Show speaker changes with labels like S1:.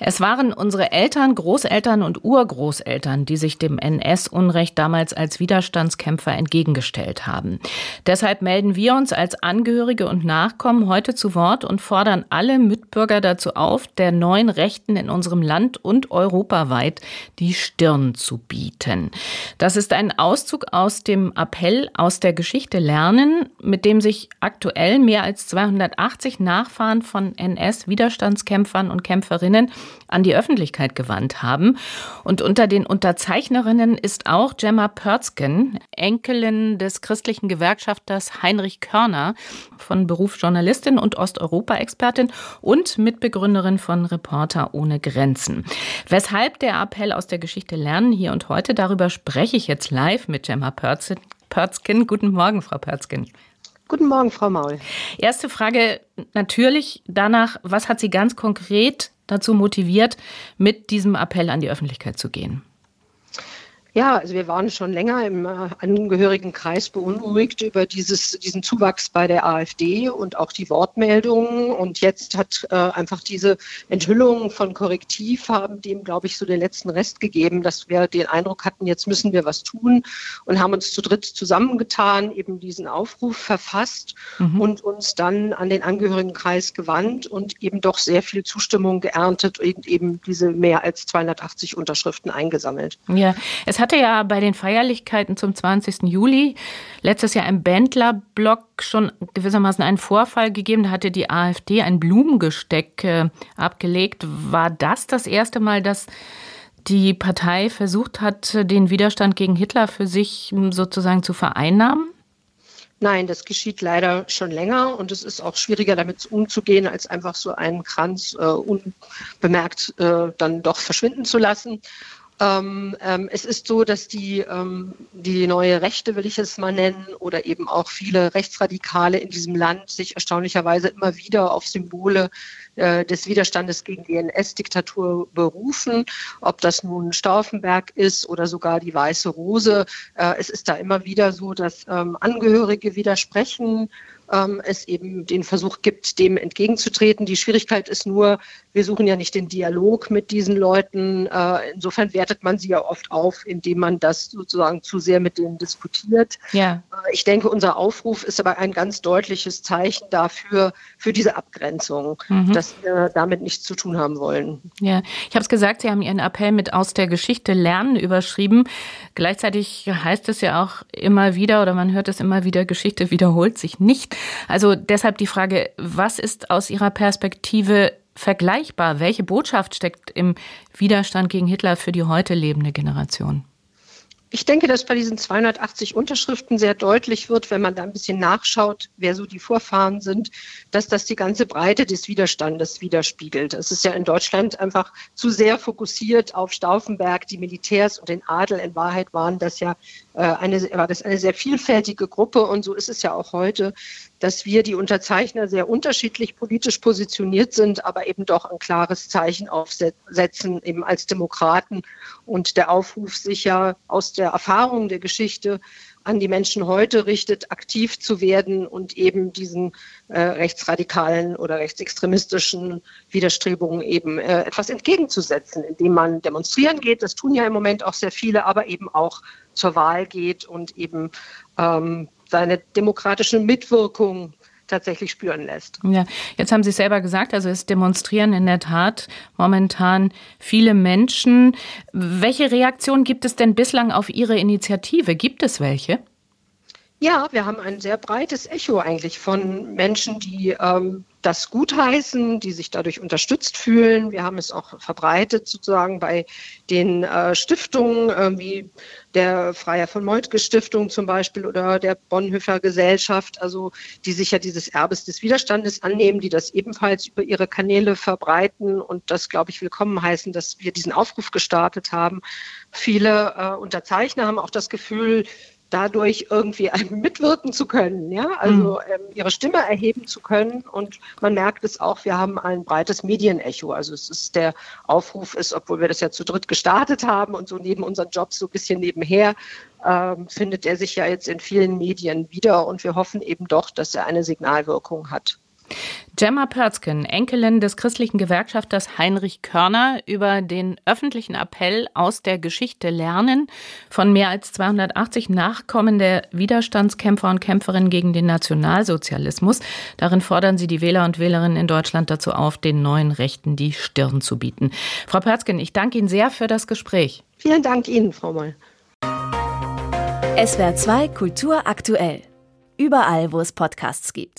S1: Es waren unsere Eltern, Großeltern und Urgroßeltern, die sich dem NS-Unrecht damals als Widerstandskämpfer entgegengestellt haben. Deshalb melden wir uns als Angehörige und Nachkommen heute zu Wort und fordern alle Mitbürger dazu auf, der neuen Rechten in unserem Land und europaweit die Stirn zu bieten. Das ist ein Auszug aus dem Appell aus der Geschichte lernen, mit dem sich aktuell mehr als 280 Nachfahren von NS-Widerstandskämpfern und Kämpferinnen an die Öffentlichkeit gewandt haben. Und unter den Unterzeichnerinnen ist auch Gemma Pörzgen, Enkelin des christlichen Gewerkschafters Heinrich Körner, von Beruf Journalistin und Osteuropa-Expertin und Mitbegründerin von Reporter ohne Grenzen. Weshalb der Appell aus der Geschichte lernen hier und heute, darüber spreche ich jetzt live mit Gemma Pörzgen. Guten Morgen, Frau Pörzgen.
S2: Guten Morgen, Frau Maul.
S1: Erste Frage natürlich danach, was hat Sie ganz konkret dazu motiviert, mit diesem Appell an die Öffentlichkeit zu gehen?
S2: Ja, also wir waren schon länger im äh, Angehörigenkreis beunruhigt über dieses, diesen Zuwachs bei der AfD und auch die Wortmeldungen. Und jetzt hat äh, einfach diese Enthüllung von Korrektiv haben dem, glaube ich, so den letzten Rest gegeben, dass wir den Eindruck hatten, jetzt müssen wir was tun und haben uns zu dritt zusammengetan, eben diesen Aufruf verfasst mhm. und uns dann an den Angehörigenkreis gewandt und eben doch sehr viel Zustimmung geerntet und eben diese mehr als 280 Unterschriften eingesammelt.
S1: Ja, es hat hatte ja bei den Feierlichkeiten zum 20. Juli letztes Jahr im Bändlerblock schon gewissermaßen einen Vorfall gegeben. Da hatte die AfD ein Blumengesteck äh, abgelegt. War das das erste Mal, dass die Partei versucht hat, den Widerstand gegen Hitler für sich sozusagen zu vereinnahmen?
S2: Nein, das geschieht leider schon länger und es ist auch schwieriger damit umzugehen, als einfach so einen Kranz äh, unbemerkt äh, dann doch verschwinden zu lassen. Ähm, ähm, es ist so, dass die, ähm, die neue Rechte, will ich es mal nennen, oder eben auch viele Rechtsradikale in diesem Land sich erstaunlicherweise immer wieder auf Symbole äh, des Widerstandes gegen die NS-Diktatur berufen. Ob das nun Stauffenberg ist oder sogar die Weiße Rose. Äh, es ist da immer wieder so, dass ähm, Angehörige widersprechen ähm, es eben den Versuch gibt, dem entgegenzutreten. Die Schwierigkeit ist nur, wir suchen ja nicht den Dialog mit diesen Leuten. Äh, insofern wertet man sie ja oft auf, indem man das sozusagen zu sehr mit denen diskutiert. Ja. Äh, ich denke, unser Aufruf ist aber ein ganz deutliches Zeichen dafür, für diese Abgrenzung, mhm. dass wir damit nichts zu tun haben wollen.
S1: Ja, ich habe es gesagt, Sie haben Ihren Appell mit aus der Geschichte lernen überschrieben. Gleichzeitig heißt es ja auch immer wieder oder man hört es immer wieder, Geschichte wiederholt sich nicht. Also deshalb die Frage, was ist aus Ihrer Perspektive vergleichbar? Welche Botschaft steckt im Widerstand gegen Hitler für die heute lebende Generation?
S2: Ich denke, dass bei diesen 280 Unterschriften sehr deutlich wird, wenn man da ein bisschen nachschaut, wer so die Vorfahren sind, dass das die ganze Breite des Widerstandes widerspiegelt. Es ist ja in Deutschland einfach zu sehr fokussiert auf Stauffenberg, die Militärs und den Adel. In Wahrheit waren das ja äh, eine, war das eine sehr vielfältige Gruppe und so ist es ja auch heute dass wir, die Unterzeichner, sehr unterschiedlich politisch positioniert sind, aber eben doch ein klares Zeichen aufsetzen, eben als Demokraten. Und der Aufruf sich ja aus der Erfahrung der Geschichte an die Menschen heute richtet, aktiv zu werden und eben diesen äh, rechtsradikalen oder rechtsextremistischen Widerstrebungen eben äh, etwas entgegenzusetzen, indem man demonstrieren geht. Das tun ja im Moment auch sehr viele, aber eben auch zur Wahl geht und eben ähm, seine demokratische Mitwirkung tatsächlich spüren lässt.
S1: Ja, jetzt haben Sie selber gesagt, also es demonstrieren in der Tat momentan viele Menschen. Welche Reaktion gibt es denn bislang auf Ihre Initiative? Gibt es welche?
S2: Ja, wir haben ein sehr breites Echo eigentlich von Menschen, die ähm, das gutheißen, die sich dadurch unterstützt fühlen. Wir haben es auch verbreitet sozusagen bei den äh, Stiftungen äh, wie der Freier von Moltke Stiftung zum Beispiel oder der Bonhoeffer Gesellschaft, also die sich ja dieses Erbes des Widerstandes annehmen, die das ebenfalls über ihre Kanäle verbreiten und das, glaube ich, willkommen heißen, dass wir diesen Aufruf gestartet haben. Viele äh, Unterzeichner haben auch das Gefühl, dadurch irgendwie mitwirken zu können, ja, also mhm. ähm, ihre Stimme erheben zu können. Und man merkt es auch, wir haben ein breites Medienecho. Also es ist der Aufruf ist, obwohl wir das ja zu dritt gestartet haben und so neben unseren Jobs so ein bisschen nebenher, ähm, findet er sich ja jetzt in vielen Medien wieder und wir hoffen eben doch, dass er eine Signalwirkung hat.
S1: Gemma Pörzken, Enkelin des christlichen Gewerkschafters Heinrich Körner, über den öffentlichen Appell aus der Geschichte lernen von mehr als 280 Nachkommen der Widerstandskämpfer und Kämpferinnen gegen den Nationalsozialismus. Darin fordern sie die Wähler und Wählerinnen in Deutschland dazu auf, den neuen Rechten die Stirn zu bieten. Frau Pörzken, ich danke Ihnen sehr für das Gespräch.
S2: Vielen Dank Ihnen, Frau Moll.
S3: SWR 2 Kultur aktuell. Überall, wo es Podcasts gibt.